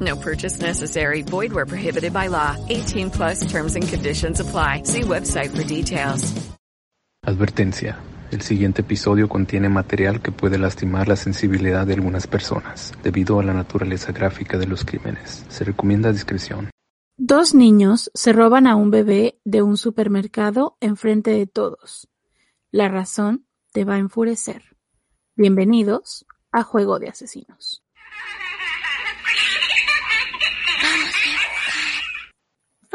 No purchase necessary. Void where prohibited by law. 18 plus terms and conditions apply. See website for details. Advertencia. El siguiente episodio contiene material que puede lastimar la sensibilidad de algunas personas debido a la naturaleza gráfica de los crímenes. Se recomienda discreción. Dos niños se roban a un bebé de un supermercado enfrente de todos. La razón te va a enfurecer. Bienvenidos a Juego de Asesinos.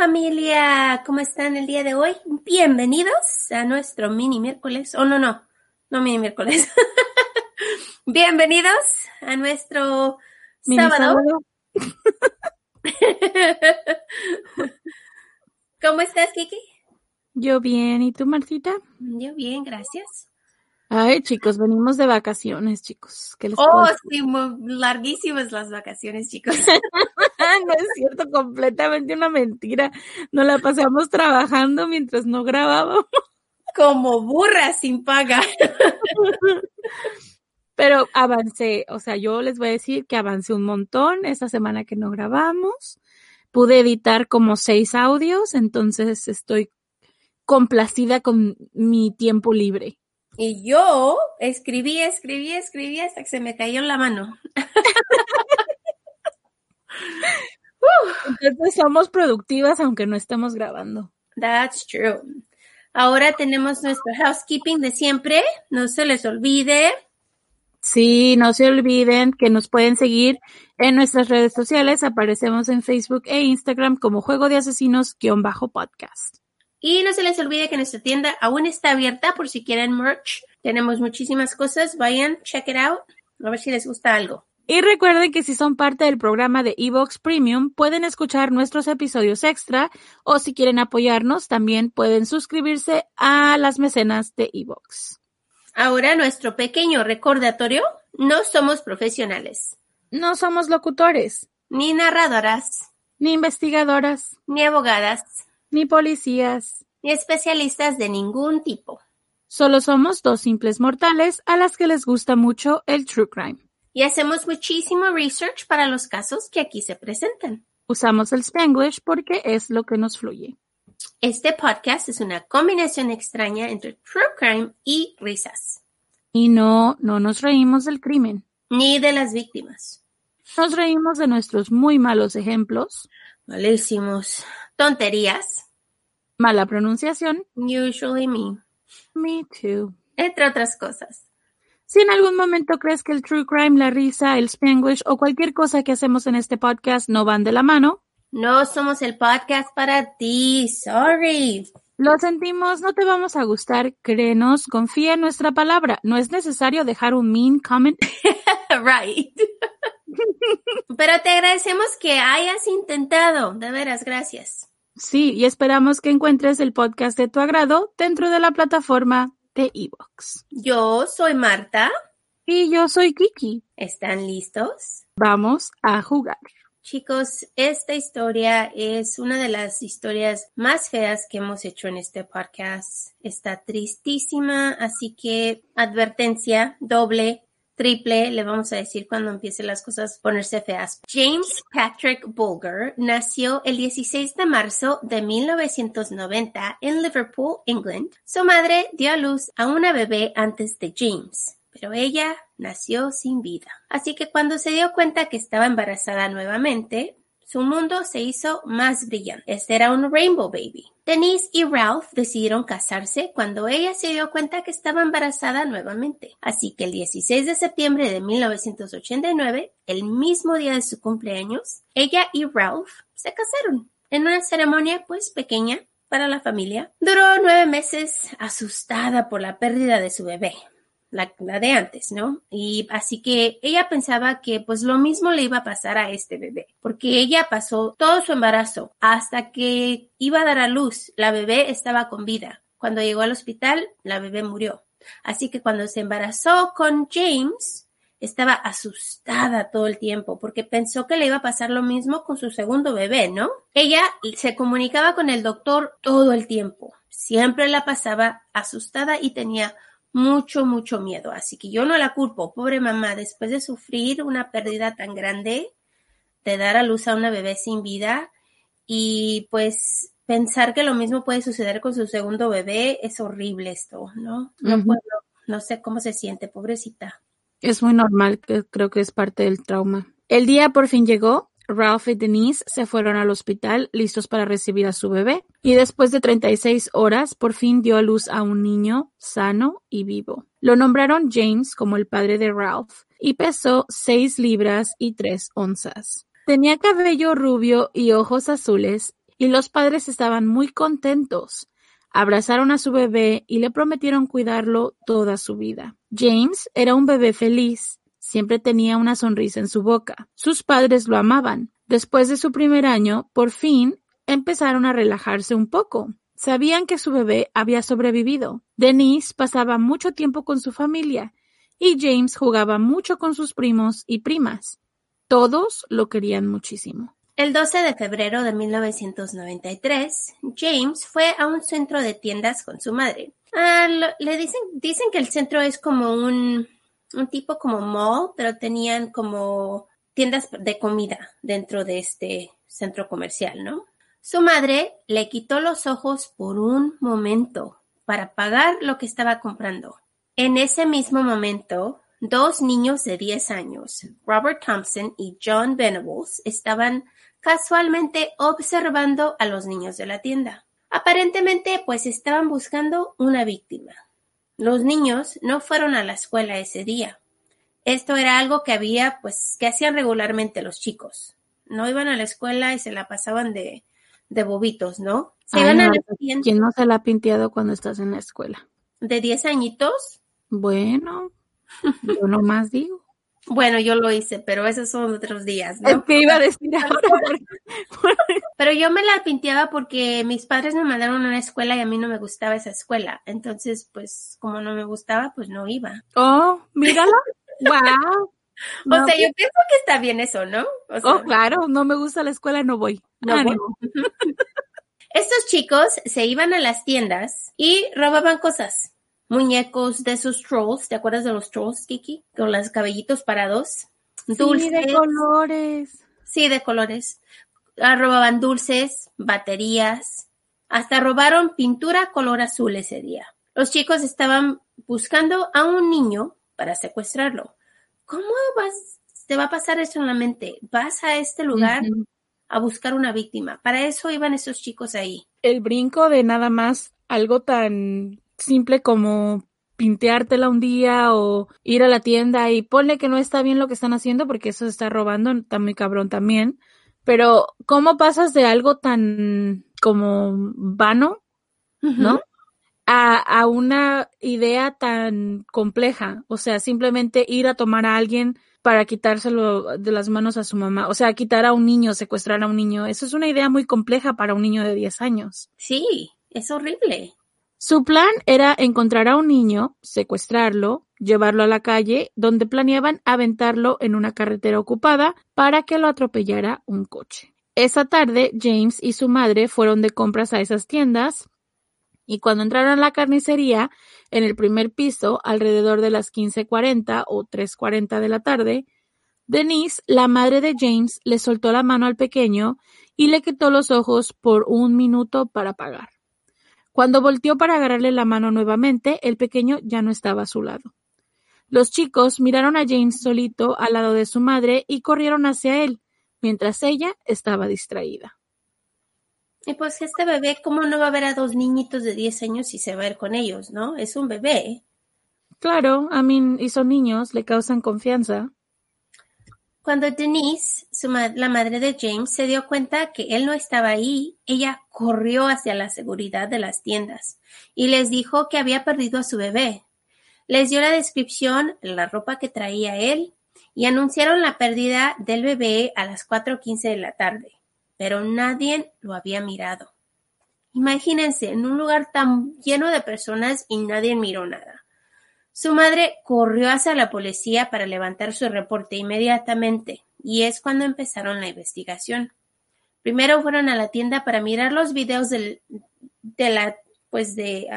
Familia, ¿cómo están el día de hoy? Bienvenidos a nuestro mini miércoles. Oh, no, no, no mini miércoles. Bienvenidos a nuestro Mini sábado. sábado. ¿Cómo estás, Kiki? Yo bien, ¿y tú, Marcita? Yo bien, gracias. Ay, chicos, venimos de vacaciones, chicos. ¿Qué les Oh, sí, muy larguísimas las vacaciones, chicos. no es cierto, completamente una mentira. Nos la pasamos trabajando mientras no grabábamos. Como burra sin paga. Pero avancé, o sea, yo les voy a decir que avancé un montón esa semana que no grabamos. Pude editar como seis audios, entonces estoy complacida con mi tiempo libre. Y yo escribí, escribí, escribí hasta que se me cayó en la mano. Entonces somos productivas aunque no estemos grabando. That's true. Ahora tenemos nuestro housekeeping de siempre. No se les olvide. Sí, no se olviden que nos pueden seguir en nuestras redes sociales. Aparecemos en Facebook e Instagram como Juego de Asesinos-podcast. Y no se les olvide que nuestra tienda aún está abierta por si quieren merch. Tenemos muchísimas cosas. Vayan, check it out. A ver si les gusta algo. Y recuerden que si son parte del programa de Evox Premium, pueden escuchar nuestros episodios extra o si quieren apoyarnos, también pueden suscribirse a las mecenas de Evox. Ahora nuestro pequeño recordatorio. No somos profesionales, No somos locutores, ni narradoras, ni investigadoras, ni abogadas, ni policías. ni especialistas de ningún tipo. Solo somos dos simples mortales a las que les gusta mucho el true crime. Y hacemos muchísimo research para los casos que aquí se presentan. Usamos el Spanglish porque es lo que nos fluye. Este podcast es una combinación extraña entre true crime y risas, Y no, no nos reímos del crimen. ni de las víctimas. Nos reímos de nuestros muy malos ejemplos, Malísimos. Tonterías. mala pronunciación, Usually me. me too. Entre otras cosas. Si en algún momento crees que el true crime, la risa, el Spanglish o cualquier cosa que hacemos en este podcast no van de la mano, No somos el podcast para ti. Sorry. lo sentimos, no te vamos a gustar, créenos, confía en nuestra palabra. No es necesario dejar un mean comment. right. Pero te agradecemos que hayas intentado. De veras, gracias. Sí, y esperamos que encuentres el podcast de tu agrado dentro de la plataforma de Evox. Yo soy Marta. Y yo soy Kiki. ¿Están listos? Vamos a jugar. Chicos, esta historia es una de las historias más feas que hemos hecho en este podcast. Está tristísima, así que advertencia doble, triple, le vamos a decir cuando empiecen las cosas a ponerse feas. James Patrick Bulger nació el 16 de marzo de 1990 en Liverpool, England. Su madre dio a luz a una bebé antes de James pero ella nació sin vida. Así que cuando se dio cuenta que estaba embarazada nuevamente, su mundo se hizo más brillante. Este era un Rainbow Baby. Denise y Ralph decidieron casarse cuando ella se dio cuenta que estaba embarazada nuevamente. Así que el 16 de septiembre de 1989, el mismo día de su cumpleaños, ella y Ralph se casaron en una ceremonia pues pequeña para la familia. Duró nueve meses asustada por la pérdida de su bebé la, de antes, ¿no? Y así que ella pensaba que pues lo mismo le iba a pasar a este bebé, porque ella pasó todo su embarazo hasta que iba a dar a luz, la bebé estaba con vida. Cuando llegó al hospital, la bebé murió. Así que cuando se embarazó con James, estaba asustada todo el tiempo porque pensó que le iba a pasar lo mismo con su segundo bebé, ¿no? Ella se comunicaba con el doctor todo el tiempo. Siempre la pasaba asustada y tenía mucho, mucho miedo. Así que yo no la culpo, pobre mamá, después de sufrir una pérdida tan grande, de dar a luz a una bebé sin vida y pues pensar que lo mismo puede suceder con su segundo bebé, es horrible esto, ¿no? No puedo, no sé cómo se siente, pobrecita. Es muy normal, que creo que es parte del trauma. El día por fin llegó Ralph y Denise se fueron al hospital listos para recibir a su bebé y después de 36 horas por fin dio a luz a un niño sano y vivo. Lo nombraron James como el padre de Ralph y pesó 6 libras y 3 onzas. Tenía cabello rubio y ojos azules y los padres estaban muy contentos. Abrazaron a su bebé y le prometieron cuidarlo toda su vida. James era un bebé feliz Siempre tenía una sonrisa en su boca. Sus padres lo amaban. Después de su primer año, por fin, empezaron a relajarse un poco. Sabían que su bebé había sobrevivido. Denise pasaba mucho tiempo con su familia y James jugaba mucho con sus primos y primas. Todos lo querían muchísimo. El 12 de febrero de 1993, James fue a un centro de tiendas con su madre. Ah, le dicen, dicen que el centro es como un un tipo como mall, pero tenían como tiendas de comida dentro de este centro comercial, ¿no? Su madre le quitó los ojos por un momento para pagar lo que estaba comprando. En ese mismo momento, dos niños de 10 años, Robert Thompson y John Venables, estaban casualmente observando a los niños de la tienda. Aparentemente, pues estaban buscando una víctima. Los niños no fueron a la escuela ese día. Esto era algo que había, pues, que hacían regularmente los chicos. No iban a la escuela y se la pasaban de, de bobitos, ¿no? Se iban a la ¿Quién no se la ha pinteado cuando estás en la escuela? ¿De 10 añitos? Bueno, yo nomás digo. Bueno, yo lo hice, pero esos son otros días, ¿no? ¿Qué iba a decir ahora? Pero yo me la pinteaba porque mis padres me mandaron a una escuela y a mí no me gustaba esa escuela. Entonces, pues, como no me gustaba, pues no iba. Oh, mírala. wow. o sea, yo pues pienso que está bien eso, ¿no? oh, claro, no me gusta la escuela, no voy. No voy. Estos chicos se iban a las tiendas y robaban cosas muñecos de esos trolls, ¿te acuerdas de los trolls, Kiki? Con los cabellitos parados. Dulces. Sí, de colores. Sí, de colores. Robaban dulces, baterías, hasta robaron pintura color azul ese día. Los chicos estaban buscando a un niño para secuestrarlo. ¿Cómo vas, te va a pasar eso en la mente? Vas a este lugar a buscar una víctima. Para eso iban esos chicos ahí. El brinco de nada más algo tan simple como pinteártela un día o ir a la tienda y ponle que no está bien lo que están haciendo porque eso se está robando, está muy cabrón también. Pero, ¿cómo pasas de algo tan como vano, ¿no? A, a, una idea tan compleja. O sea, simplemente ir a tomar a alguien para quitárselo de las manos a su mamá. O sea, quitar a un niño, secuestrar a un niño. Eso es una idea muy compleja para un niño de 10 años. Sí, es horrible. Su plan era encontrar a un niño, secuestrarlo, llevarlo a la calle, donde planeaban aventarlo en una carretera ocupada para que lo atropellara un coche. Esa tarde, James y su madre fueron de compras a esas tiendas y cuando entraron a la carnicería, en el primer piso, alrededor de las 15.40 o 3.40 de la tarde, Denise, la madre de James, le soltó la mano al pequeño y le quitó los ojos por un minuto para pagar. Cuando volteó para agarrarle la mano nuevamente, el pequeño ya no estaba a su lado. Los chicos miraron a James solito al lado de su madre y corrieron hacia él, mientras ella estaba distraída. Y pues este bebé, ¿cómo no va a ver a dos niñitos de 10 años y se va a ir con ellos, no? Es un bebé. Claro, a mí y son niños, le causan confianza. Cuando Denise, la madre de James, se dio cuenta que él no estaba ahí, ella corrió hacia la seguridad de las tiendas y les dijo que había perdido a su bebé. Les dio la descripción, la ropa que traía él y anunciaron la pérdida del bebé a las 4.15 de la tarde pero nadie lo había mirado. Imagínense, en un lugar tan lleno de personas y nadie miró nada. Su madre corrió hacia la policía para levantar su reporte inmediatamente, y es cuando empezaron la investigación. Primero fueron a la tienda para mirar los videos de la, pues de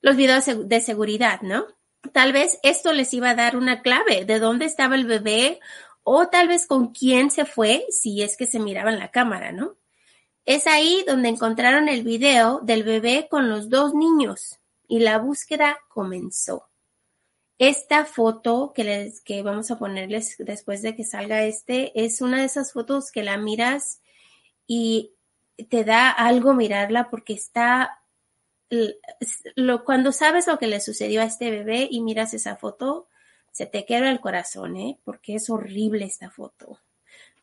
los videos de seguridad, ¿no? Tal vez esto les iba a dar una clave de dónde estaba el bebé o tal vez con quién se fue si es que se miraba en la cámara, ¿no? Es ahí donde encontraron el video del bebé con los dos niños y la búsqueda comenzó. Esta foto que les que vamos a ponerles después de que salga este es una de esas fotos que la miras y te da algo mirarla porque está lo, cuando sabes lo que le sucedió a este bebé y miras esa foto, se te queda el corazón, ¿eh? Porque es horrible esta foto.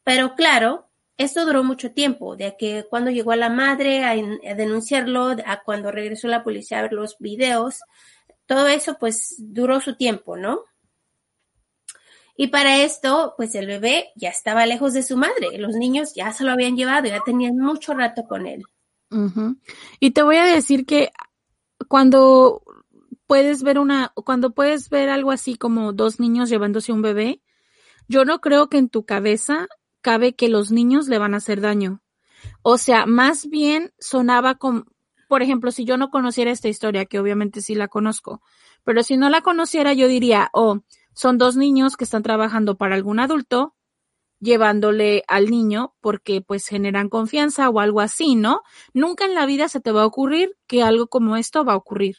Pero claro, esto duró mucho tiempo, de que cuando llegó a la madre a, denunciarlo, a cuando regresó la policía a ver los videos, todo eso pues duró su tiempo, ¿no? Y para esto, pues el bebé ya estaba lejos de su madre, los niños ya se lo habían llevado, ya tenían mucho rato con él. Y te voy a decir que cuando puedes ver una, cuando puedes ver algo así como dos niños llevándose un bebé, yo no creo que en tu cabeza cabe que los niños le van a hacer daño. O sea, más bien sonaba como, por ejemplo, si yo no conociera esta historia, que obviamente sí la conozco, pero si no la conociera, yo diría, oh, son dos niños que están trabajando para algún adulto, llevándole al niño porque pues generan confianza o algo así, ¿no? Nunca en la vida se te va a ocurrir que algo como esto va a ocurrir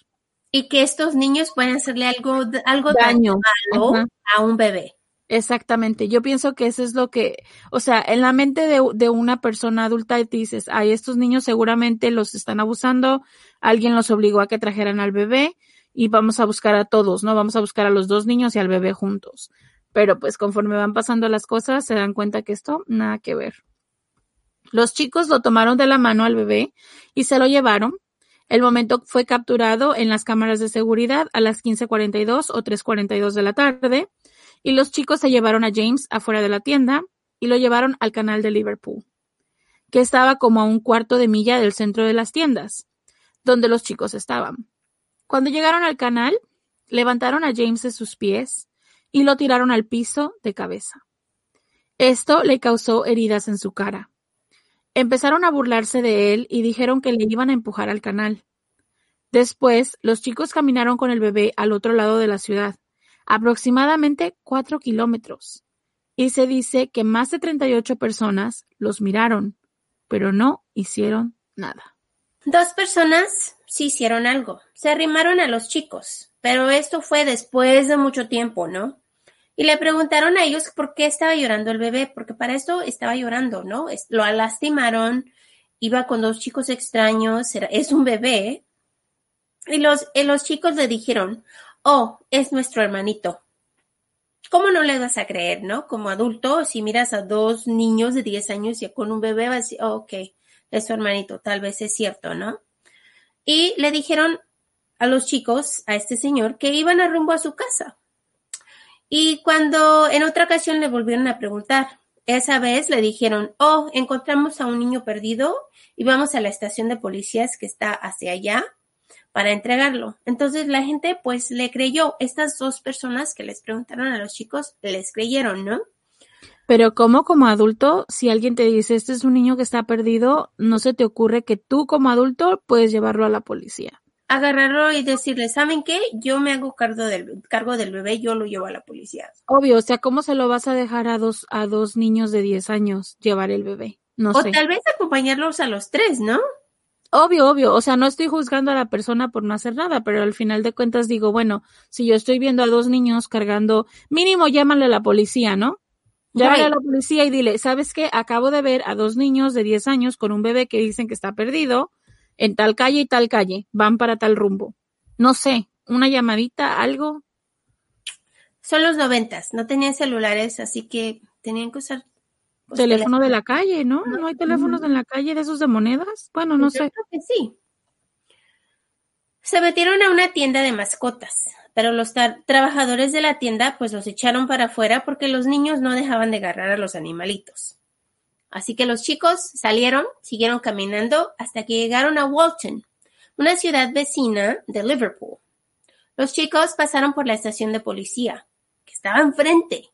y que estos niños pueden hacerle algo, algo daño malo a un bebé. Exactamente, yo pienso que eso es lo que, o sea, en la mente de, de una persona adulta dices, ay, estos niños seguramente los están abusando, alguien los obligó a que trajeran al bebé y vamos a buscar a todos, ¿no? Vamos a buscar a los dos niños y al bebé juntos. Pero pues conforme van pasando las cosas, se dan cuenta que esto nada que ver. Los chicos lo tomaron de la mano al bebé y se lo llevaron el momento fue capturado en las cámaras de seguridad a las 15:42 o 3:42 de la tarde y los chicos se llevaron a James afuera de la tienda y lo llevaron al canal de Liverpool, que estaba como a un cuarto de milla del centro de las tiendas, donde los chicos estaban. Cuando llegaron al canal, levantaron a James de sus pies y lo tiraron al piso de cabeza. Esto le causó heridas en su cara. Empezaron a burlarse de él y dijeron que le iban a empujar al canal. Después, los chicos caminaron con el bebé al otro lado de la ciudad, aproximadamente cuatro kilómetros, y se dice que más de 38 personas los miraron, pero no hicieron nada. Dos personas sí hicieron algo, se arrimaron a los chicos, pero esto fue después de mucho tiempo, ¿no? Y le preguntaron a ellos por qué estaba llorando el bebé, porque para esto estaba llorando, ¿no? Lo lastimaron, iba con dos chicos extraños, es un bebé. Y los, los chicos le dijeron, oh, es nuestro hermanito. ¿Cómo no le vas a creer, no? Como adulto, si miras a dos niños de 10 años y con un bebé, vas a decir, oh, ok, es su hermanito, tal vez es cierto, ¿no? Y le dijeron a los chicos, a este señor, que iban a rumbo a su casa. Y cuando en otra ocasión le volvieron a preguntar, esa vez le dijeron, oh, encontramos a un niño perdido y vamos a la estación de policías que está hacia allá para entregarlo. Entonces la gente pues le creyó. Estas dos personas que les preguntaron a los chicos les creyeron, ¿no? Pero como como adulto, si alguien te dice, este es un niño que está perdido, no se te ocurre que tú como adulto puedes llevarlo a la policía agarrarlo y decirle, ¿saben qué? Yo me hago cargo del, cargo del bebé, yo lo llevo a la policía. Obvio, o sea, ¿cómo se lo vas a dejar a dos, a dos niños de 10 años llevar el bebé? No o sé. tal vez acompañarlos a los tres, ¿no? Obvio, obvio, o sea, no estoy juzgando a la persona por no hacer nada, pero al final de cuentas digo, bueno, si yo estoy viendo a dos niños cargando, mínimo llámale a la policía, ¿no? Llámale a la policía y dile, ¿sabes qué? Acabo de ver a dos niños de 10 años con un bebé que dicen que está perdido en tal calle y tal calle. Van para tal rumbo. No sé, una llamadita, algo. Son los noventas, no tenían celulares, así que tenían que usar pues, teléfono de la calle, ¿no? ¿No hay teléfonos en la calle de esos de monedas? Bueno, no yo sé. creo que sí. Se metieron a una tienda de mascotas, pero los tra- trabajadores de la tienda pues los echaron para afuera porque los niños no dejaban de agarrar a los animalitos. Así que los chicos salieron, siguieron caminando hasta que llegaron a Walton, una ciudad vecina de Liverpool. Los chicos pasaron por la estación de policía, que estaba enfrente,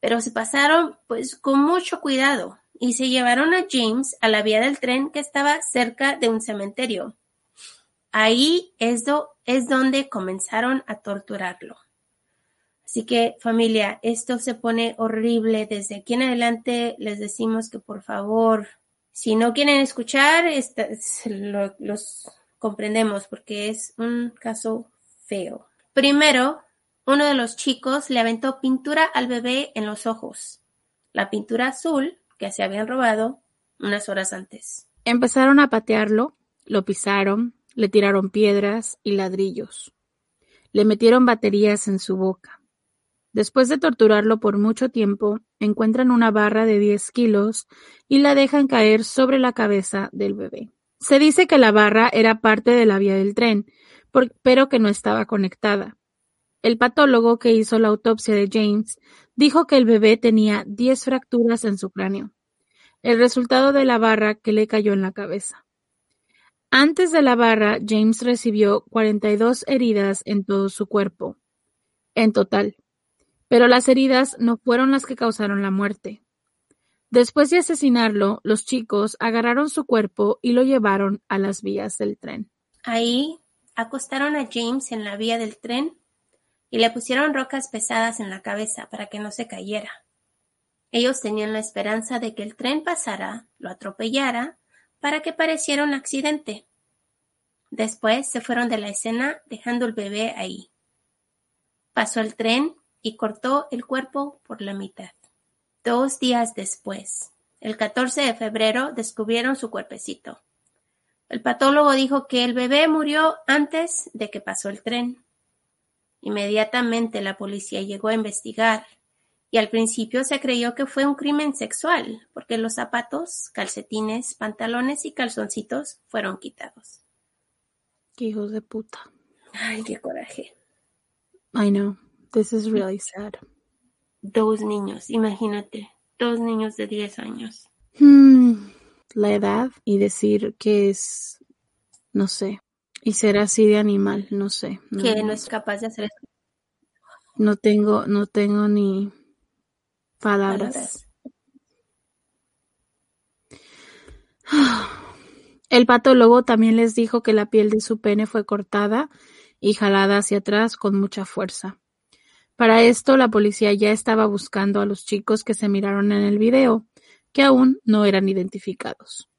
pero se pasaron pues con mucho cuidado y se llevaron a James a la vía del tren que estaba cerca de un cementerio. Ahí es, do- es donde comenzaron a torturarlo. Así que familia, esto se pone horrible. Desde aquí en adelante les decimos que por favor, si no quieren escuchar, los comprendemos porque es un caso feo. Primero, uno de los chicos le aventó pintura al bebé en los ojos. La pintura azul que se habían robado unas horas antes. Empezaron a patearlo, lo pisaron, le tiraron piedras y ladrillos. Le metieron baterías en su boca. Después de torturarlo por mucho tiempo, encuentran una barra de 10 kilos y la dejan caer sobre la cabeza del bebé. Se dice que la barra era parte de la vía del tren, pero que no estaba conectada. El patólogo que hizo la autopsia de James dijo que el bebé tenía 10 fracturas en su cráneo, el resultado de la barra que le cayó en la cabeza. Antes de la barra, James recibió 42 heridas en todo su cuerpo, en total, pero las heridas no fueron las que causaron la muerte. Después de asesinarlo, los chicos agarraron su cuerpo y lo llevaron a las vías del tren. Ahí acostaron a James en la vía del tren y le pusieron rocas pesadas en la cabeza para que no se cayera. Ellos tenían la esperanza de que el tren pasara, lo atropellara, para que pareciera un accidente. Después se fueron de la escena dejando el bebé ahí. Pasó el tren y cortó el cuerpo por la mitad. Dos días después, el 14 de febrero, descubrieron su cuerpecito. El patólogo dijo que el bebé murió antes de que pasó el tren. Inmediatamente la policía llegó a investigar y al principio se creyó que fue un crimen sexual porque los zapatos, calcetines, pantalones y calzoncitos fueron quitados. Qué hijos de puta. Ay, qué coraje. I know. This is really sad. Dos niños, imagínate, dos niños de 10 años. Hmm, la edad y decir que es, no sé, y ser así de animal, no sé. No, que no es capaz de hacer eso. no tengo, no tengo ni palabras. Palabras. El patólogo también les dijo que la piel de su pene fue cortada y jalada hacia atrás con mucha fuerza. Para esto, la policía ya estaba buscando a los chicos que se miraron en el video, que aún no eran identificados.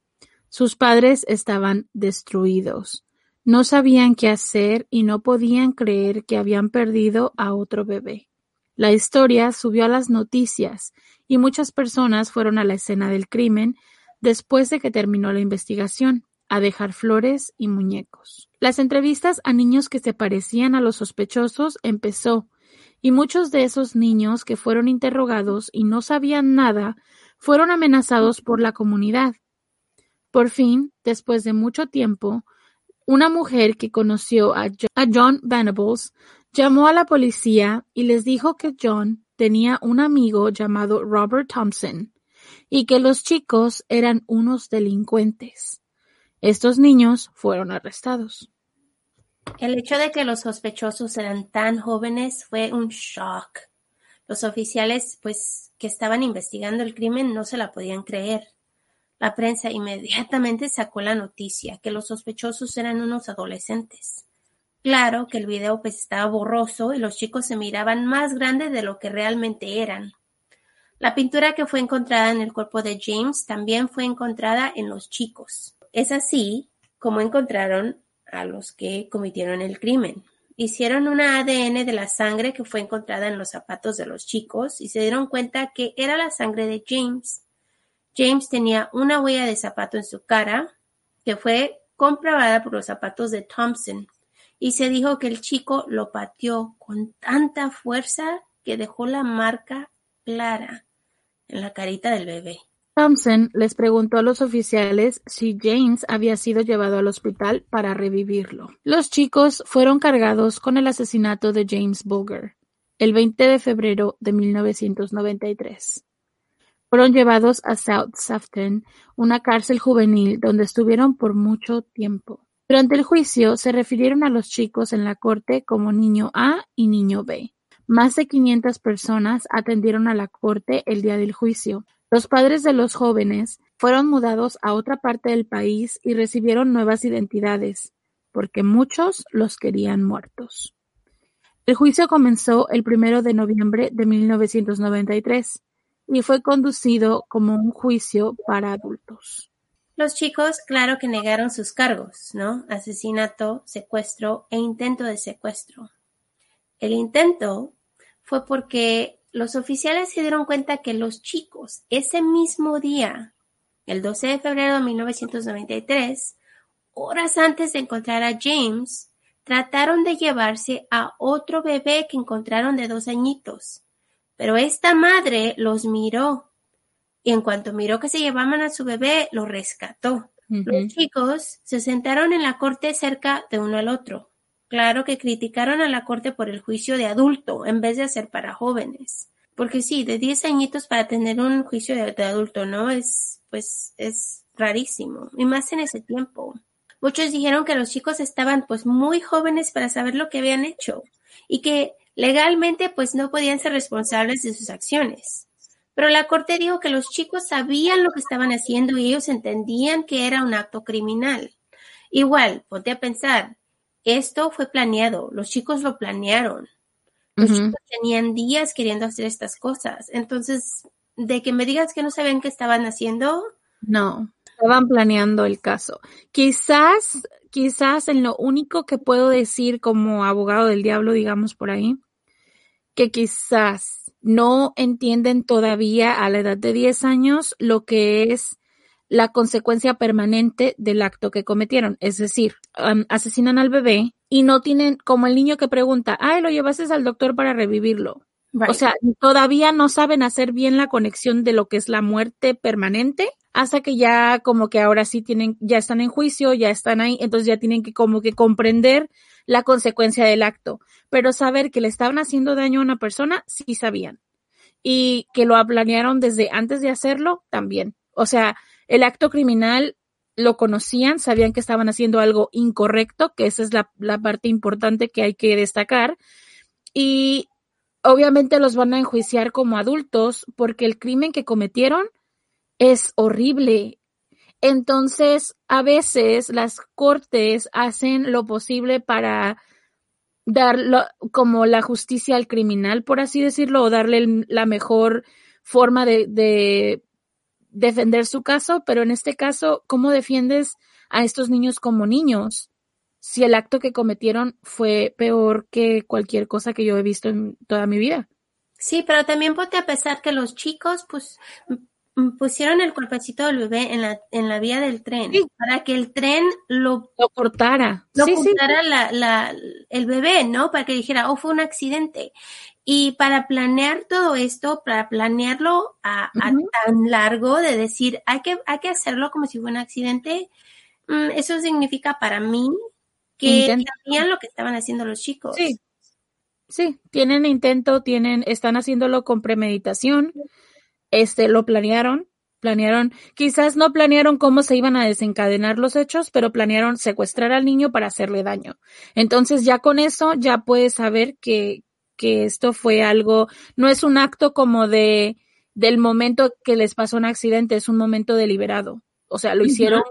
Sus padres estaban destruidos. No sabían qué hacer y no podían creer que habían perdido a otro bebé. La historia subió a las noticias y muchas personas fueron a la escena del crimen después de que terminó la investigación, a dejar flores y muñecos. Las entrevistas a niños que se parecían a los sospechosos empezó, y muchos de esos niños que fueron interrogados y no sabían nada fueron amenazados por la comunidad. Por fin, después de mucho tiempo, una mujer que conoció a Jo- a John Venables llamó a la policía y les dijo que John tenía un amigo llamado Robert Thompson y que los chicos eran unos delincuentes. Estos niños fueron arrestados. El hecho de que los sospechosos eran tan jóvenes fue un shock. Los oficiales, pues, que estaban investigando el crimen no se la podían creer. La prensa inmediatamente sacó la noticia que los sospechosos eran unos adolescentes. Claro que el video pues estaba borroso y los chicos se miraban más grandes de lo que realmente eran. La pintura que fue encontrada en el cuerpo de James también fue encontrada en los chicos. Es así como encontraron a los que cometieron el crimen. hicieron una ADN de la sangre que fue encontrada en los zapatos de los chicos y se dieron cuenta que era la sangre de James. James tenía una huella de zapato en su cara que fue comprobada por los zapatos de Thompson y se dijo que el chico lo pateó con tanta fuerza que dejó la marca clara en la carita del bebé. Thompson les preguntó a los oficiales si James había sido llevado al hospital para revivirlo. Los chicos fueron cargados con el asesinato de James Boger el 20 de febrero de 1993. Fueron llevados a South Safton, una cárcel juvenil donde estuvieron por mucho tiempo. Durante el juicio se refirieron a los chicos en la corte como niño A y niño B. Más de 500 personas atendieron a la corte el día del juicio. Los padres de los jóvenes fueron mudados a otra parte del país y recibieron nuevas identidades, porque muchos los querían muertos. El juicio comenzó el primero de noviembre de 1993 y fue conducido como un juicio para adultos. Los chicos, claro que negaron sus cargos, ¿no? Asesinato, secuestro e intento de secuestro. El intento fue porque los oficiales se dieron cuenta que los chicos ese mismo día, el 12 de febrero de 1993, horas antes de encontrar a James, trataron de llevarse a otro bebé que encontraron de dos añitos. Pero esta madre los miró y en cuanto miró que se llevaban a su bebé, lo rescató. Los chicos se sentaron en la corte cerca de uno al otro. Claro que criticaron a la corte por el juicio de adulto en vez de hacer para jóvenes. Porque sí, de 10 añitos para tener un juicio de, adulto, ¿no? Es, pues, es rarísimo. Y más en ese tiempo. Muchos dijeron que los chicos estaban pues muy jóvenes para saber lo que habían hecho y que legalmente pues no podían ser responsables de sus acciones. Pero la corte dijo que los chicos sabían lo que estaban haciendo y ellos entendían que era un acto criminal. Igual, ponte a pensar, esto fue planeado, los chicos lo planearon. Los chicos tenían días queriendo hacer estas cosas. Entonces, de que me digas que no sabían qué estaban haciendo. No, estaban planeando el caso. Quizás, quizás en lo único que puedo decir como abogado del diablo, digamos por ahí, que quizás no entienden todavía a la edad de 10 años lo que es la consecuencia permanente del acto que cometieron. Es decir, asesinan al bebé y no tienen, como el niño que pregunta, ay, lo llevaste al doctor para revivirlo. O sea, todavía no saben hacer bien la conexión de lo que es la muerte permanente hasta que ya como que ahora sí tienen, ya están en juicio, ya están ahí, entonces ya tienen que como que comprender la consecuencia del acto. Pero saber que le estaban haciendo daño a una persona, sí sabían. Y que lo planearon desde antes de hacerlo, también. O sea, el acto criminal lo conocían, sabían que estaban haciendo algo incorrecto, que esa es la, parte importante que hay que destacar. Y obviamente los van a enjuiciar como adultos porque el crimen que cometieron es horrible. Entonces, a veces las cortes hacen lo posible para dar como la justicia al criminal, por así decirlo, o darle la mejor forma de defender su caso, pero en este caso, ¿cómo defiendes a estos niños como niños? Si el acto que cometieron fue peor que cualquier cosa que yo he visto en toda mi vida. Sí, pero también ponte a pesar que los chicos, pues, pusieron el cuerpecito del bebé en la, en la vía del tren para que el tren lo, lo cortara. Lo cortara La, la, el bebé, ¿no? Para que dijera, oh, fue un accidente. Y para planear todo esto, para planearlo a, tan largo, de decir, hay que, hay que hacerlo como si fuera un accidente, mm, eso significa para mí que sabían lo que estaban haciendo los chicos. Sí. Sí, tienen intento, tienen, están haciéndolo con premeditación, este, lo planearon, planearon, quizás no planearon cómo se iban a desencadenar los hechos, pero planearon secuestrar al niño para hacerle daño. Entonces ya con eso ya puedes saber que, que esto fue algo, no es un acto como de del momento que les pasó un accidente, es un momento deliberado. O sea, lo hicieron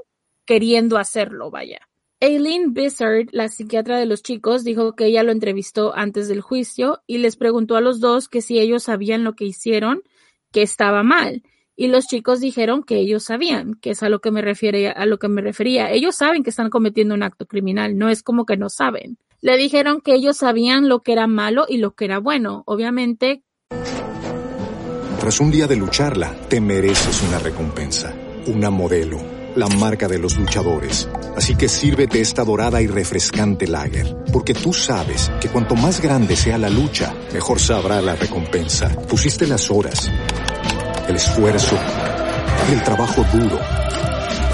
queriendo hacerlo, vaya. Aileen Bissard, la psiquiatra de los chicos, dijo que ella lo entrevistó antes del juicio y les preguntó a los dos que si ellos sabían lo que hicieron, que estaba mal. Y los chicos dijeron que ellos sabían, que es a lo que me refiere, a lo que me refería. Ellos saben que están cometiendo un acto criminal, no es como que no saben. Le dijeron que ellos sabían lo que era malo y lo que era bueno. Obviamente. Tras un día de lucharla, te mereces una recompensa, una modelo, la marca de los luchadores. Así que sírvete esta dorada y refrescante lager, porque tú sabes que cuanto más grande sea la lucha, mejor sabrá la recompensa. Pusiste las horas, el esfuerzo, el trabajo duro.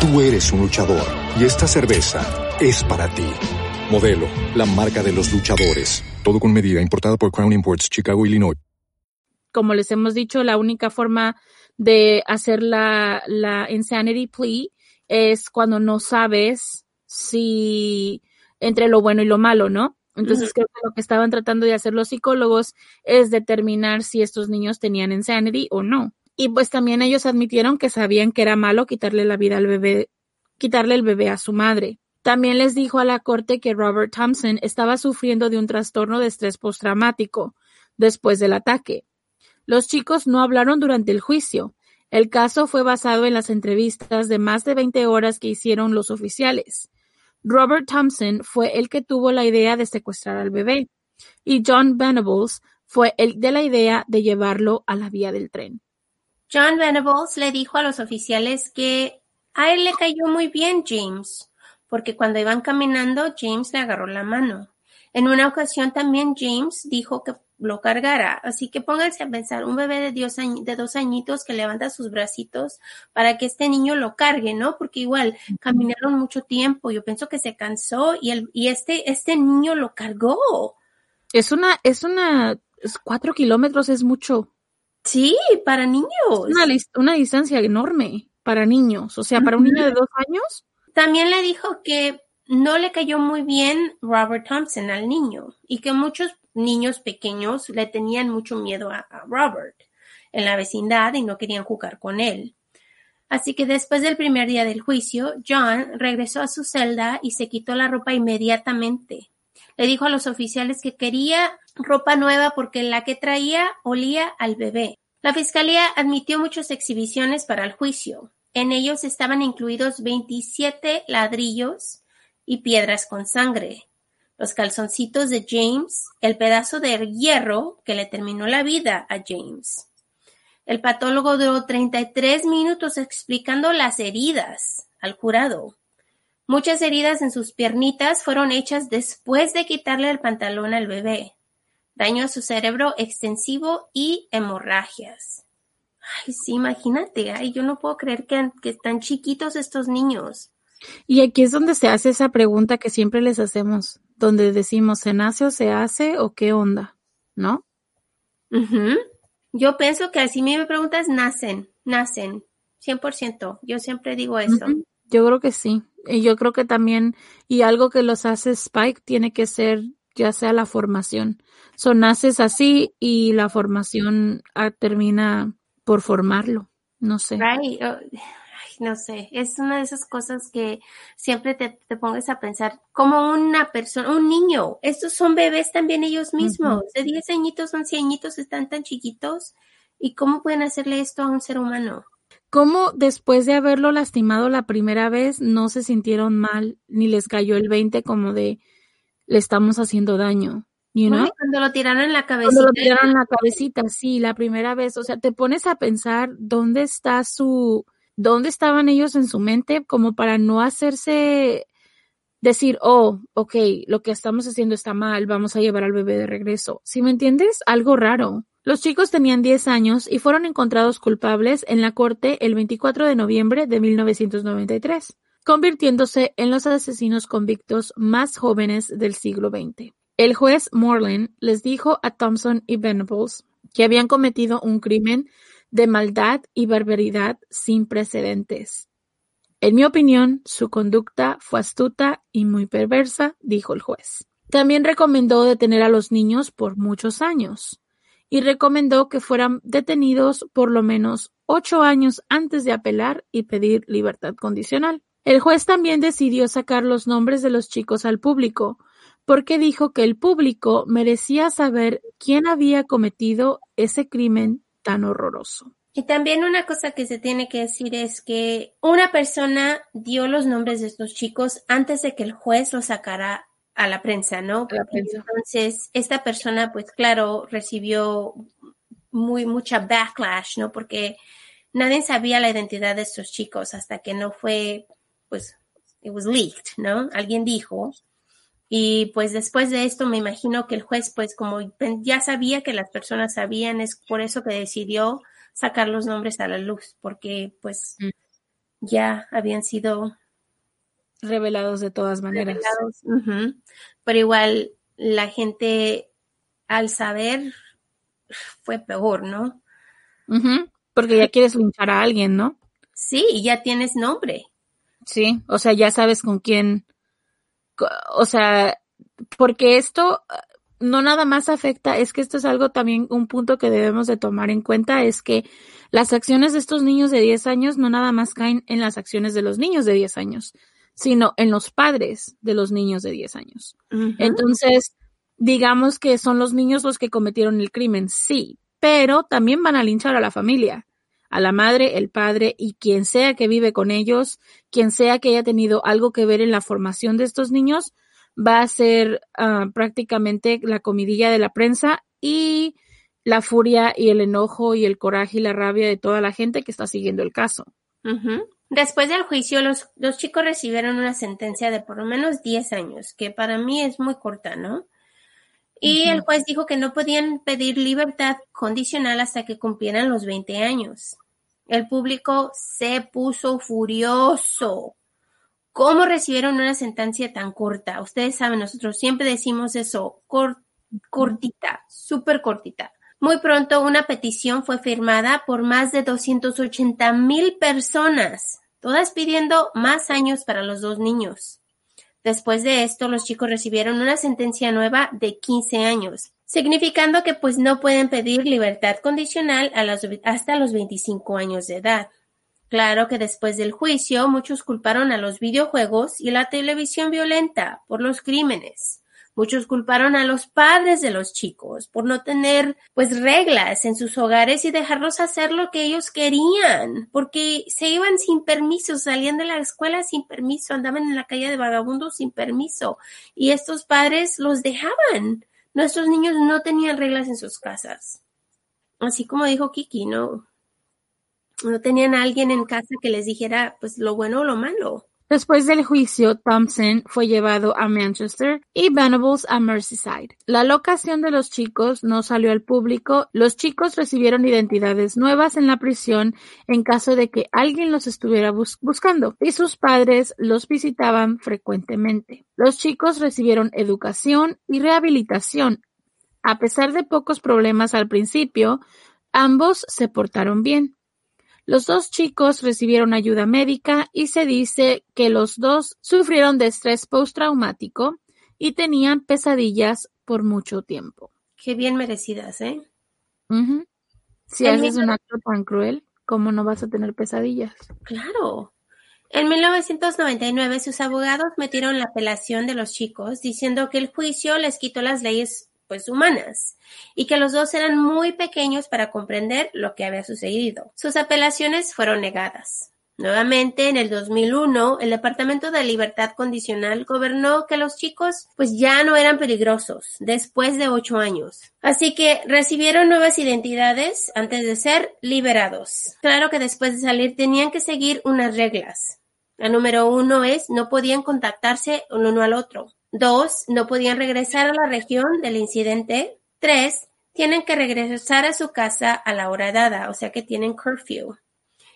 Tú eres un luchador y esta cerveza es para ti. Modelo, la marca de los luchadores. Todo con medida, importada por Crown Imports, Chicago, Illinois. Como les hemos dicho, la única forma de hacer la, la insanity plea es cuando no sabes si entre lo bueno y lo malo, ¿no? Entonces creo que lo que estaban tratando de hacer los psicólogos es determinar si estos niños tenían insanity o no. Y pues también ellos admitieron que sabían que era malo quitarle la vida al bebé, quitarle el bebé a su madre. También les dijo a la corte que Robert Thompson estaba sufriendo de un trastorno de estrés postraumático después del ataque. Los chicos no hablaron durante el juicio. El caso fue basado en las entrevistas de más de 20 horas que hicieron los oficiales. Robert Thompson fue el que tuvo la idea de secuestrar al bebé y John Venables fue el de la idea de llevarlo a la vía del tren. John Venables le dijo a los oficiales que a él le cayó muy bien James, porque cuando iban caminando James le agarró la mano. En una ocasión también James dijo que lo cargara, así que pónganse a pensar, un bebé de, de dos añitos que levanta sus bracitos para que este niño lo cargue, ¿no? Porque igual caminaron mucho tiempo, yo pienso que se cansó y, el, y este, este niño lo cargó. Es una, es una, cuatro kilómetros es mucho. Sí, para niños. Una, una distancia enorme para niños, o sea, para un niño de dos años también le dijo que no le cayó muy bien Robert Thompson al niño y que muchos niños pequeños le tenían mucho miedo a, Robert en la vecindad y no querían jugar con él. Así que después del primer día del juicio, John regresó a su celda y se quitó la ropa inmediatamente. Le dijo a los oficiales que quería ropa nueva porque la que traía olía al bebé. La fiscalía admitió muchas exhibiciones para el juicio. En ellos estaban incluidos veintisiete ladrillos y piedras con sangre, los calzoncitos de James, el pedazo de hierro que le terminó la vida a James. El patólogo duró 33 minutos explicando las heridas al jurado. Muchas heridas en sus piernitas fueron hechas después de quitarle el pantalón al bebé. Daño a su cerebro extensivo y hemorragias. Ay, sí, imagínate, ay, yo no puedo creer que, que están chiquitos estos niños. Y aquí es donde se hace esa pregunta que siempre les hacemos, donde decimos, ¿se nace o se hace o qué onda? ¿No? Yo pienso que si me preguntas, nacen, nacen, 100%. Yo siempre digo eso. Yo creo que sí. Y yo creo que también, y algo que los hace Spike tiene que ser ya sea la formación. Son naces así y la formación ah, termina por formarlo, no sé. Oh, no sé, es una de esas cosas que siempre te, te pongas a pensar, como una persona, un niño, estos son bebés también ellos mismos, de 10 añitos, 11 añitos, están tan chiquitos, ¿y cómo pueden hacerle esto a un ser humano? ¿Cómo después de haberlo lastimado la primera vez no se sintieron mal ni les cayó el 20 como de le estamos haciendo daño? cuando lo tiraron en la cabecita. Cuando lo tiraron en la cabecita, sí, la primera vez. O sea, te pones a pensar dónde está su, dónde estaban ellos en su mente como para no hacerse decir, oh, ok, lo que estamos haciendo está mal, vamos a llevar al bebé de regreso. ¿Sí me entiendes? Algo raro. Los chicos tenían 10 años y fueron encontrados culpables en la corte el 24 de noviembre de 1993, convirtiéndose en los asesinos convictos más jóvenes del siglo XX. El juez Moreland les dijo a Thompson y Venables que habían cometido un crimen de maldad y barbaridad sin precedentes. En mi opinión, su conducta fue astuta y muy perversa, dijo el juez. También recomendó detener a los niños por muchos años y recomendó que fueran detenidos por lo menos ocho años antes de apelar y pedir libertad condicional. El juez también decidió sacar los nombres de los chicos al público, porque dijo que el público merecía saber quién había cometido ese crimen tan horroroso. Y también una cosa que se tiene que decir es que una persona dio los nombres de estos chicos antes de que el juez los sacara a la prensa, ¿no? Entonces, esta persona, pues claro, recibió muy mucha backlash, ¿no? Porque nadie sabía la identidad de estos chicos hasta que no fue, pues, it was leaked, ¿no? Alguien dijo. Y pues después de esto me imagino que el juez, pues como ya sabía que las personas sabían, es por eso que decidió sacar los nombres a la luz, porque pues mm. ya habían sido revelados de todas maneras. Pero igual la gente al saber fue peor, ¿no? Porque ya quieres linchar a alguien, ¿no? Sí, y ya tienes nombre. Sí, o sea, ya sabes con quién, o sea, porque esto no nada más afecta, es que esto es algo también, un punto que debemos de tomar en cuenta, es que las acciones de estos niños de 10 años no nada más caen en las acciones de los niños de 10 años, sino en los padres de los niños de 10 años. Entonces, digamos que son los niños los que cometieron el crimen, sí, pero también van a linchar a la familia, a la madre, el padre y quien sea que vive con ellos, quien sea que haya tenido algo que ver en la formación de estos niños, va a ser ah, prácticamente la comidilla de la prensa y la furia y el enojo y el coraje y la rabia de toda la gente que está siguiendo el caso. Después del juicio, los, los chicos recibieron una sentencia de por lo menos 10 años, que para mí es muy corta, ¿no? Y el juez dijo que no podían pedir libertad condicional hasta que cumplieran los 20 años. El público se puso furioso. ¿Cómo recibieron una sentencia tan corta? Ustedes saben, nosotros siempre decimos eso, cortita, súper cortita. Muy pronto una petición fue firmada por más de 280 mil personas todas pidiendo más años para los dos niños. Después de esto, los chicos recibieron una sentencia nueva de 15 años, significando que pues no pueden pedir libertad condicional hasta los 25 años de edad. Claro que después del juicio, muchos culparon a los videojuegos y la televisión violenta por los crímenes. Muchos culparon a los padres de los chicos por no tener pues reglas en sus hogares y dejarlos hacer lo que ellos querían, porque se iban sin permiso, salían de la escuela sin permiso, andaban en la calle de vagabundos sin permiso y estos padres los dejaban. Nuestros niños no tenían reglas en sus casas. Así como dijo Kiki, no, no tenían a alguien en casa que les dijera pues lo bueno o lo malo. Después del juicio, Thompson fue llevado a Manchester y Venables a Merseyside. La locación de los chicos no salió al público. Los chicos recibieron identidades nuevas en la prisión en caso de que alguien los estuviera buscando y sus padres los visitaban frecuentemente. Los chicos recibieron educación y rehabilitación. A pesar de pocos problemas al principio, ambos se portaron bien. Los dos chicos recibieron ayuda médica y se dice que los dos sufrieron de estrés postraumático y tenían pesadillas por mucho tiempo. Qué bien merecidas, ¿eh? Si haces un acto tan cruel, ¿cómo no vas a tener pesadillas? Claro. En 1999 sus abogados metieron la apelación de los chicos diciendo que el juicio les quitó las leyes pues humanas y que los dos eran muy pequeños para comprender lo que había sucedido. Sus apelaciones fueron negadas. Nuevamente, en el 2001, el Departamento de Libertad Condicional gobernó que los chicos pues ya no eran peligrosos después de ocho años. Así que recibieron nuevas identidades antes de ser liberados. Claro que después de salir tenían que seguir unas reglas. La número uno es no podían contactarse el uno al otro. Dos, no podían regresar a la región del incidente. Tres, tienen que regresar a su casa a la hora dada, o sea que tienen curfew.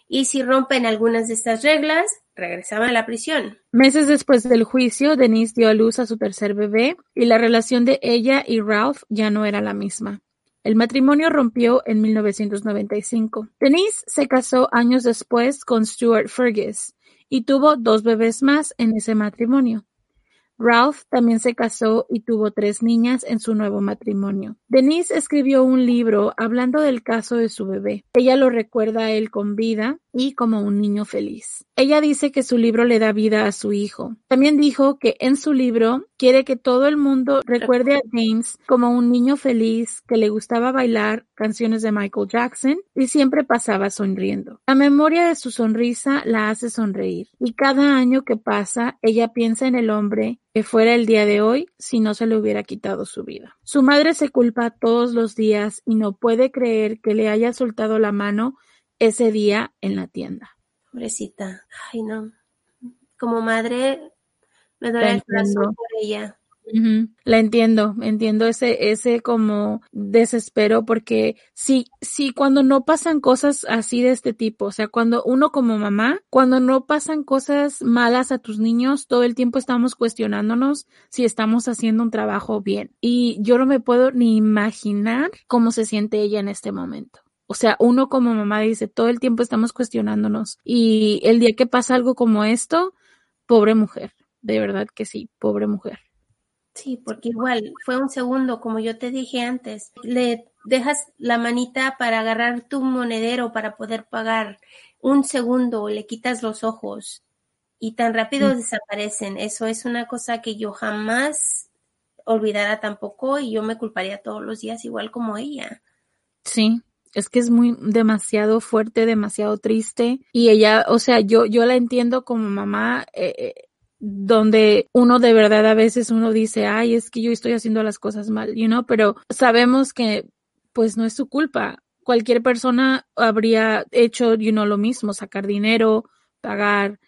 Y si rompen algunas de estas reglas, regresaban a la prisión. Meses después del juicio, Denise dio a luz a su tercer bebé y la relación de ella y Ralph ya no era la misma. El matrimonio rompió en 1995. Denise se casó años después con Stuart Fergus y tuvo dos bebés más en ese matrimonio. Ralph también se casó y tuvo tres niñas en su nuevo matrimonio. Denise escribió un libro hablando del caso de su bebé. Ella lo recuerda a él con vida y como un niño feliz. Ella dice que su libro le da vida a su hijo. También dijo que en su libro quiere que todo el mundo recuerde a James como un niño feliz que le gustaba bailar canciones de Michael Jackson y siempre pasaba sonriendo. La memoria de su sonrisa la hace sonreír y cada año que pasa ella piensa en el hombre que fuera el día de hoy si no se le hubiera quitado su vida. Su madre se culpa todos los días y no puede creer que le haya soltado la mano ese día en la tienda. Pobrecita. Ay, no. Como madre, me duele el corazón por ella. La entiendo, entiendo ese, ese como desespero porque sí, sí, cuando no pasan cosas así de este tipo, o sea, cuando uno como mamá, cuando no pasan cosas malas a tus niños, todo el tiempo estamos cuestionándonos si estamos haciendo un trabajo bien. Y yo no me puedo ni imaginar cómo se siente ella en este momento. O sea, uno como mamá dice, todo el tiempo estamos cuestionándonos y el día que pasa algo como esto, pobre mujer, de verdad que sí, pobre mujer. Sí, porque igual fue un segundo, como yo te dije antes, le dejas la manita para agarrar tu monedero para poder pagar un segundo, le quitas los ojos y tan rápido mm. desaparecen. Eso es una cosa que yo jamás olvidara tampoco y yo me culparía todos los días igual como ella. Sí, es que es muy demasiado fuerte, demasiado triste y ella, o sea, yo yo la entiendo como mamá eh, eh, donde uno de verdad a veces uno dice, "Ay, es que yo estoy haciendo las cosas mal", you know, pero sabemos que pues no es su culpa. Cualquier persona habría hecho, you know, lo mismo, sacar dinero, pagar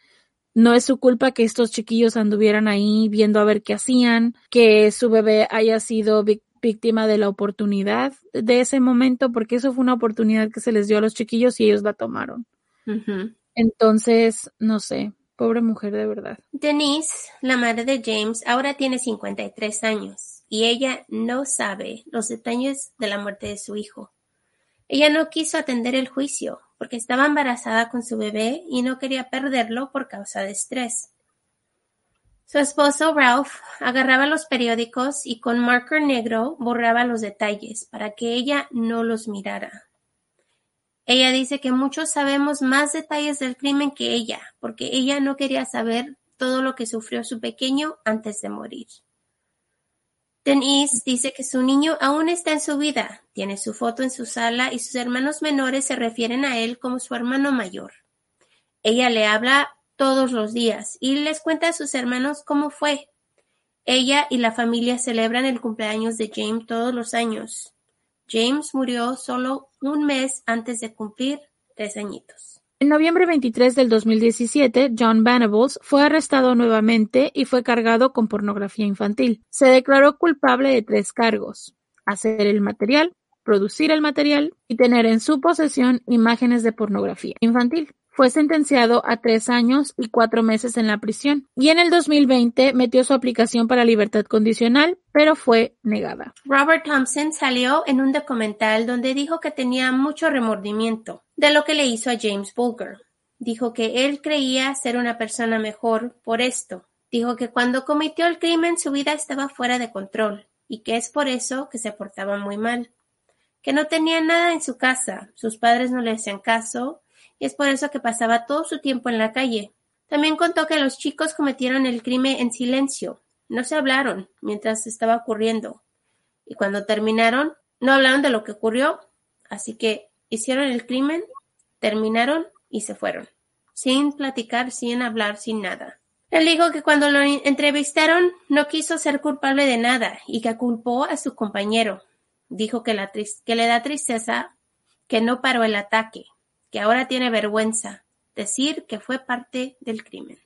no es su culpa que estos chiquillos anduvieran ahí viendo a ver qué hacían, que su bebé haya sido víctima de la oportunidad de ese momento, porque eso fue una oportunidad que se les dio a los chiquillos y ellos la tomaron. Entonces, no sé, pobre mujer de verdad. Denise, la madre de James, ahora tiene 53 años y ella no sabe los detalles de la muerte de su hijo. Ella no quiso atender el juicio porque estaba embarazada con su bebé y no quería perderlo por causa de estrés. Su esposo Ralph agarraba los periódicos y con marker negro borraba los detalles para que ella no los mirara. Ella dice que muchos sabemos más detalles del crimen que ella, porque ella no quería saber todo lo que sufrió su pequeño antes de morir. Denise dice que su niño aún está en su vida, tiene su foto en su sala y sus hermanos menores se refieren a él como su hermano mayor. Ella le habla todos los días y les cuenta a sus hermanos cómo fue. Ella y la familia celebran el cumpleaños de James todos los años. James murió solo un mes antes de cumplir tres añitos. En noviembre 23 del 2017, John Venables fue arrestado nuevamente y fue cargado con pornografía infantil. Se declaró culpable de tres cargos: hacer el material, producir el material y tener en su posesión imágenes de pornografía infantil. Fue sentenciado a tres años y cuatro meses en la prisión, y en el 2020 metió su aplicación para libertad condicional, pero fue negada. Robert Thompson salió en un documental donde dijo que tenía mucho remordimiento de lo que le hizo a James Bulger. Dijo que él creía ser una persona mejor por esto. Dijo que cuando cometió el crimen su vida estaba fuera de control y que es por eso que se portaba muy mal. Que no tenía nada en su casa, sus padres no le hacían caso y es por eso que pasaba todo su tiempo en la calle. También contó que los chicos cometieron el crimen en silencio, no se hablaron mientras estaba ocurriendo, y cuando terminaron, no hablaron de lo que ocurrió, así que hicieron el crimen, terminaron y se fueron, sin platicar, sin hablar, sin nada. Él dijo que cuando lo entrevistaron no quiso ser culpable de nada y que culpó a su compañero. Dijo que, que le da tristeza que no paró el ataque, que ahora tiene vergüenza decir que fue parte del crimen.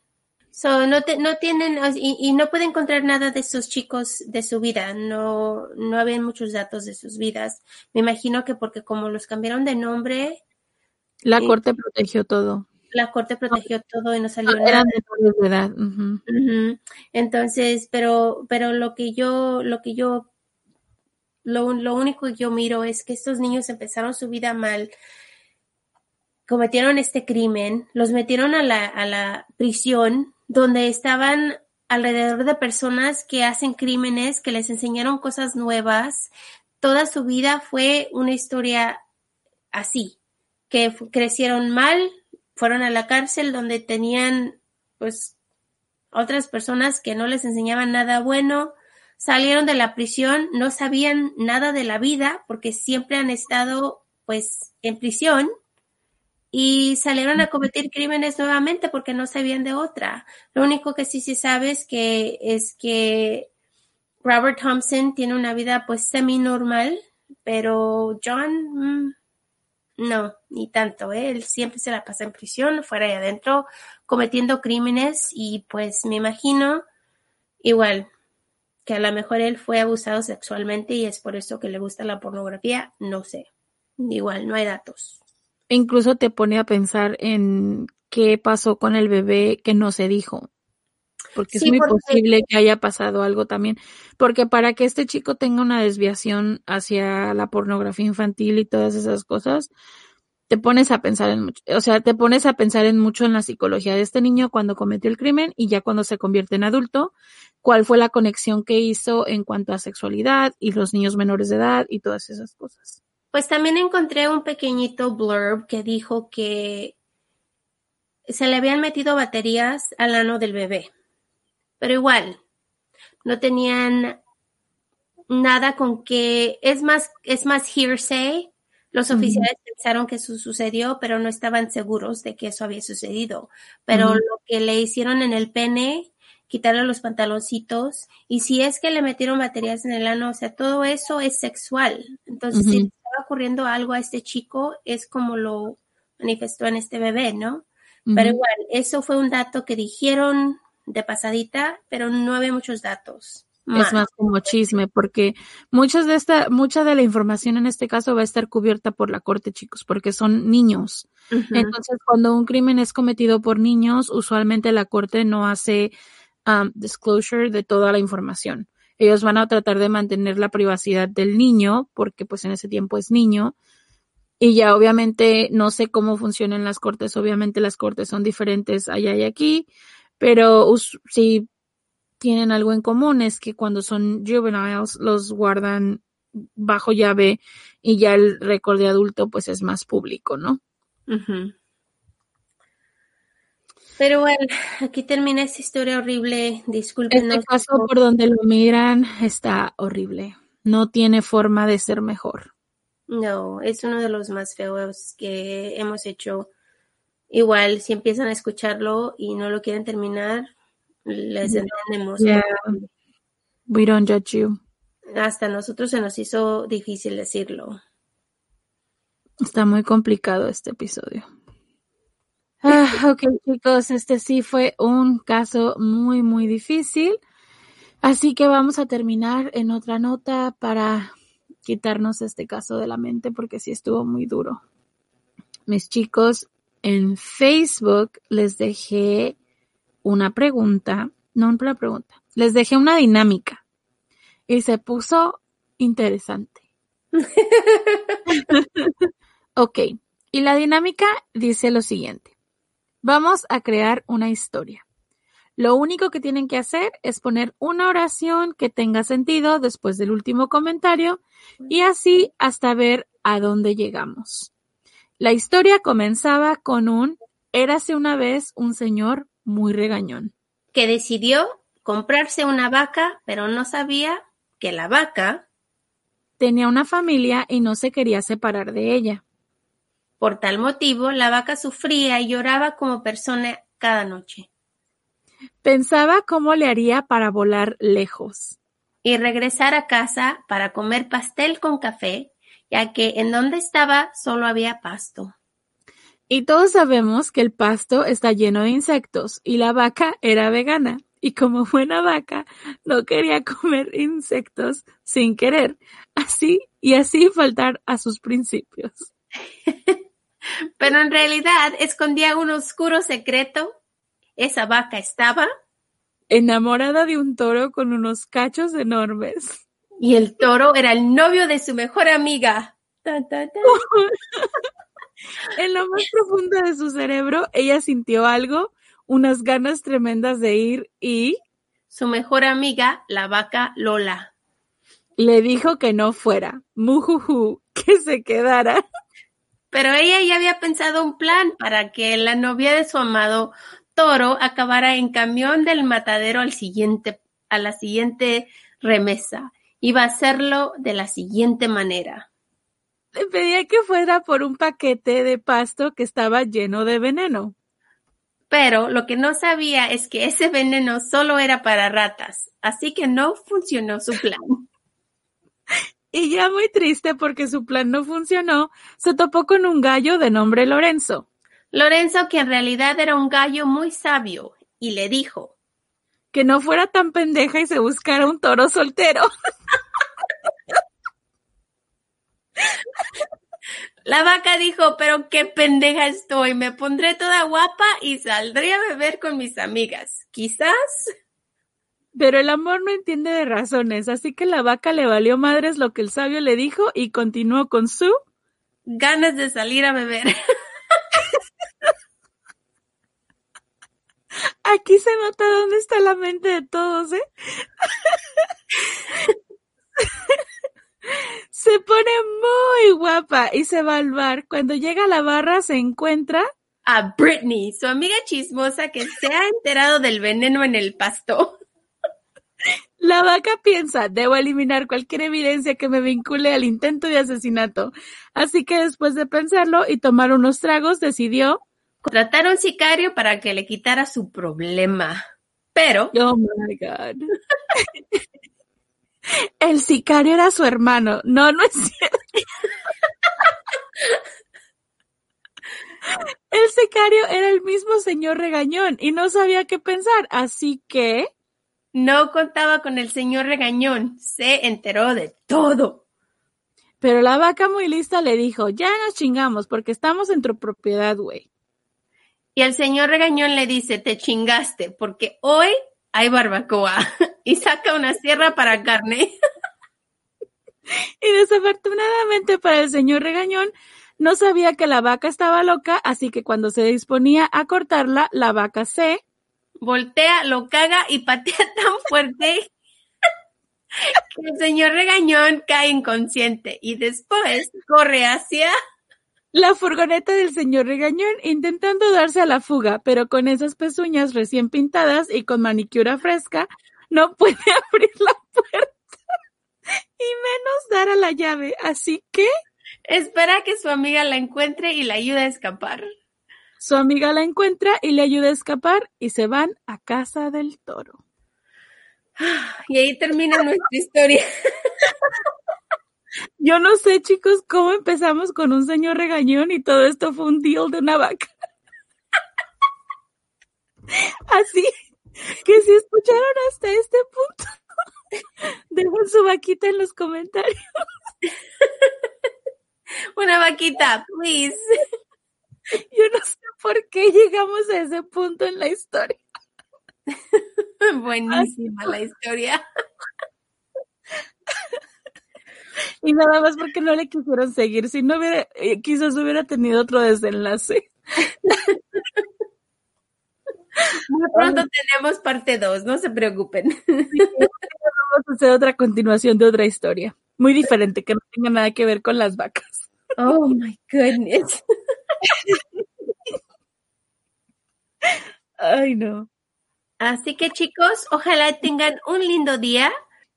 So, no, no tienen y, no puede encontrar nada de esos chicos de su vida, no, no habían muchos datos de sus vidas. Me imagino que porque como los cambiaron de nombre. La eh, corte protegió todo. La corte protegió todo y no salió nada. Eran de edad. Entonces, pero, pero lo que yo, lo que yo, lo, lo único que yo miro es que estos niños empezaron su vida mal cometieron este crimen, los metieron a la, a la prisión donde estaban alrededor de personas que hacen crímenes, que les enseñaron cosas nuevas. Toda su vida fue una historia así, que crecieron mal, fueron a la cárcel donde tenían pues otras personas que no les enseñaban nada bueno, salieron de la prisión, no sabían nada de la vida porque siempre han estado pues en prisión y salieron a cometer crímenes nuevamente porque no sabían de otra. Lo único que sí se sabe es que es que Robert Thompson tiene una vida pues semi normal, pero John mm, no, ni tanto. ¿eh? Él siempre se la pasa en prisión, fuera y adentro, cometiendo crímenes y pues me imagino igual que a lo mejor él fue abusado sexualmente y es por eso que le gusta la pornografía, no sé. Igual, no hay datos. Incluso te pone a pensar en qué pasó con el bebé que no se dijo. Porque es muy posible que haya pasado algo también. Porque para que este chico tenga una desviación hacia la pornografía infantil y todas esas cosas, te pones a pensar en mucho, o sea, te pones a pensar en mucho en la psicología de este niño cuando cometió el crimen y ya cuando se convierte en adulto, cuál fue la conexión que hizo en cuanto a sexualidad y los niños menores de edad y todas esas cosas. Pues también encontré un pequeñito blurb que dijo que se le habían metido baterías al ano del bebé, pero igual, no tenían nada con que, es más, es más hearsay los oficiales pensaron que eso sucedió, pero no estaban seguros de que eso había sucedido. Pero lo que le hicieron en el pene, quitarle los pantaloncitos, y si es que le metieron baterías en el ano, o sea, todo eso es sexual. Entonces, estaba ocurriendo algo a este chico, es como lo manifestó en este bebé, ¿no? Pero igual, eso fue un dato que dijeron de pasadita, pero no había muchos datos. Es más como chisme, porque muchas de esta, mucha de la información en este caso va a estar cubierta por la corte, chicos, porque son niños. Entonces, cuando un crimen es cometido por niños, usualmente la corte no hace um, disclosure de toda la información. Ellos van a tratar de mantener la privacidad del niño, porque pues en ese tiempo es niño. Y ya obviamente no sé cómo funcionan las cortes, obviamente las cortes son diferentes allá y aquí, pero si tienen algo en común, es que cuando son juveniles los guardan bajo llave y ya el récord de adulto pues es más público, ¿no? Pero bueno, aquí termina esta historia horrible. Disculpen. Este caso por donde lo miran está horrible. No tiene forma de ser mejor. No, es uno de los más feos que hemos hecho. Igual, si empiezan a escucharlo y no lo quieren terminar, les entendemos. We don't judge you. Hasta nosotros se nos hizo difícil decirlo. Está muy complicado este episodio. Ah, ok, chicos, este sí fue un caso muy, muy difícil. Así que vamos a terminar en otra nota para quitarnos este caso de la mente porque sí estuvo muy duro. Mis chicos, en Facebook les dejé una pregunta, no una pregunta, les dejé una dinámica y se puso interesante. ok, y la dinámica dice lo siguiente. Vamos a crear una historia. Lo único que tienen que hacer es poner una oración que tenga sentido después del último comentario y así hasta ver a dónde llegamos. La historia comenzaba con un Érase una vez un señor muy regañón. Que decidió comprarse una vaca, pero no sabía que la vaca tenía una familia y no se quería separar de ella. Por tal motivo, la vaca sufría y lloraba como persona cada noche. Pensaba cómo le haría para volar lejos. Y regresar a casa para comer pastel con café, ya que en donde estaba solo había pasto. Y todos sabemos que el pasto está lleno de insectos y la vaca era vegana y como buena vaca no quería comer insectos sin querer, así y así faltar a sus principios. Pero en realidad escondía un oscuro secreto. Esa vaca estaba enamorada de un toro con unos cachos enormes. Y el toro era el novio de su mejor amiga. En lo más profundo de su cerebro, ella sintió algo, unas ganas tremendas de ir y... Su mejor amiga, la vaca Lola. Le dijo que no fuera, mujuju, que se quedara. Pero ella ya había pensado un plan para que la novia de su amado toro acabara en camión del matadero al siguiente, a la siguiente remesa. Iba a hacerlo de la siguiente manera. Le pedía que fuera por un paquete de pasto que estaba lleno de veneno. Pero lo que no sabía es que ese veneno solo era para ratas, así que no funcionó su plan. Y ya muy triste porque su plan no funcionó, se topó con un gallo de nombre Lorenzo. Lorenzo, que en realidad era un gallo muy sabio, y le dijo que no fuera tan pendeja y se buscara un toro soltero. La vaca dijo, pero qué pendeja estoy, me pondré toda guapa y saldré a beber con mis amigas. Quizás. Pero el amor no entiende de razones, así que la vaca le valió madres lo que el sabio le dijo y continuó con su ganas de salir a beber. Aquí se nota dónde está la mente de todos, ¿eh? se pone muy guapa y se va al bar. Cuando llega a la barra se encuentra a Britney, su amiga chismosa que se ha enterado del veneno en el pasto. La vaca piensa, debo eliminar cualquier evidencia que me vincule al intento de asesinato. Así que después de pensarlo y tomar unos tragos, decidió contratar a un sicario para que le quitara su problema. Pero... Oh, my God. El sicario era su hermano. No, no es cierto. El sicario era el mismo señor regañón y no sabía qué pensar, así que... No contaba con el señor regañón, se enteró de todo. Pero la vaca muy lista le dijo, ya nos chingamos porque estamos en tu propiedad, güey. Y el señor regañón le dice, te chingaste porque hoy hay barbacoa y saca una sierra para carne. y desafortunadamente para el señor regañón, no sabía que la vaca estaba loca, así que cuando se disponía a cortarla, la vaca se voltea, lo caga y patea tan fuerte que el señor regañón cae inconsciente y después corre hacia la furgoneta del señor Regañón intentando darse a la fuga, pero con esas pezuñas recién pintadas y con manicura fresca, no puede abrir la puerta y menos dar a la llave. Así que espera que su amiga la encuentre y la ayude a escapar. Su amiga la encuentra y le ayuda a escapar y se van a casa del toro. Y ahí termina nuestra historia. Yo no sé, chicos, cómo empezamos con un señor regañón y todo esto fue un deal de una vaca. Así que si escucharon hasta este punto, dejen su vaquita en los comentarios. Una vaquita, please. Yo no sé por qué llegamos a ese punto en la historia. Buenísima la historia. Y nada más porque no le quisieron seguir. Si no hubiera, eh, quizás hubiera tenido otro desenlace. Muy pronto tenemos parte 2, no se preocupen. vamos a hacer otra continuación de otra historia. Muy diferente, que no tenga nada que ver con las vacas. Oh my goodness. Ay, no. Así que chicos, ojalá tengan un lindo día.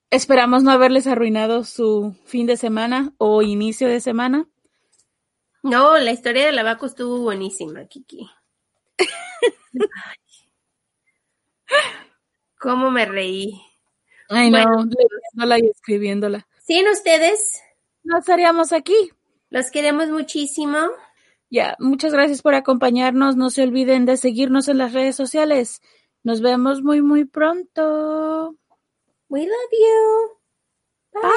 Esperamos no haberles arruinado su fin de semana o inicio de semana. No, la historia de la vaca estuvo buenísima, Kiki. ¿Cómo me reí? Ay, no, leyéndola y escribiéndola. Sin ustedes. No estaríamos aquí. Los queremos muchísimo. Ya, muchas gracias por acompañarnos. No se olviden de seguirnos en las redes sociales. Nos vemos muy, muy pronto. We love you. Bye.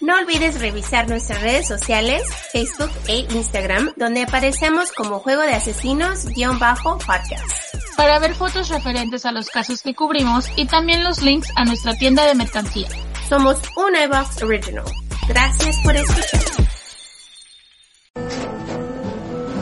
No olvides revisar nuestras redes sociales, Facebook e Instagram, donde aparecemos como Juego de Asesinos-podcast. Para ver fotos referentes a los casos que cubrimos y también los links a nuestra tienda de mercancía. Somos un iBox Original. Gracias por escuchar.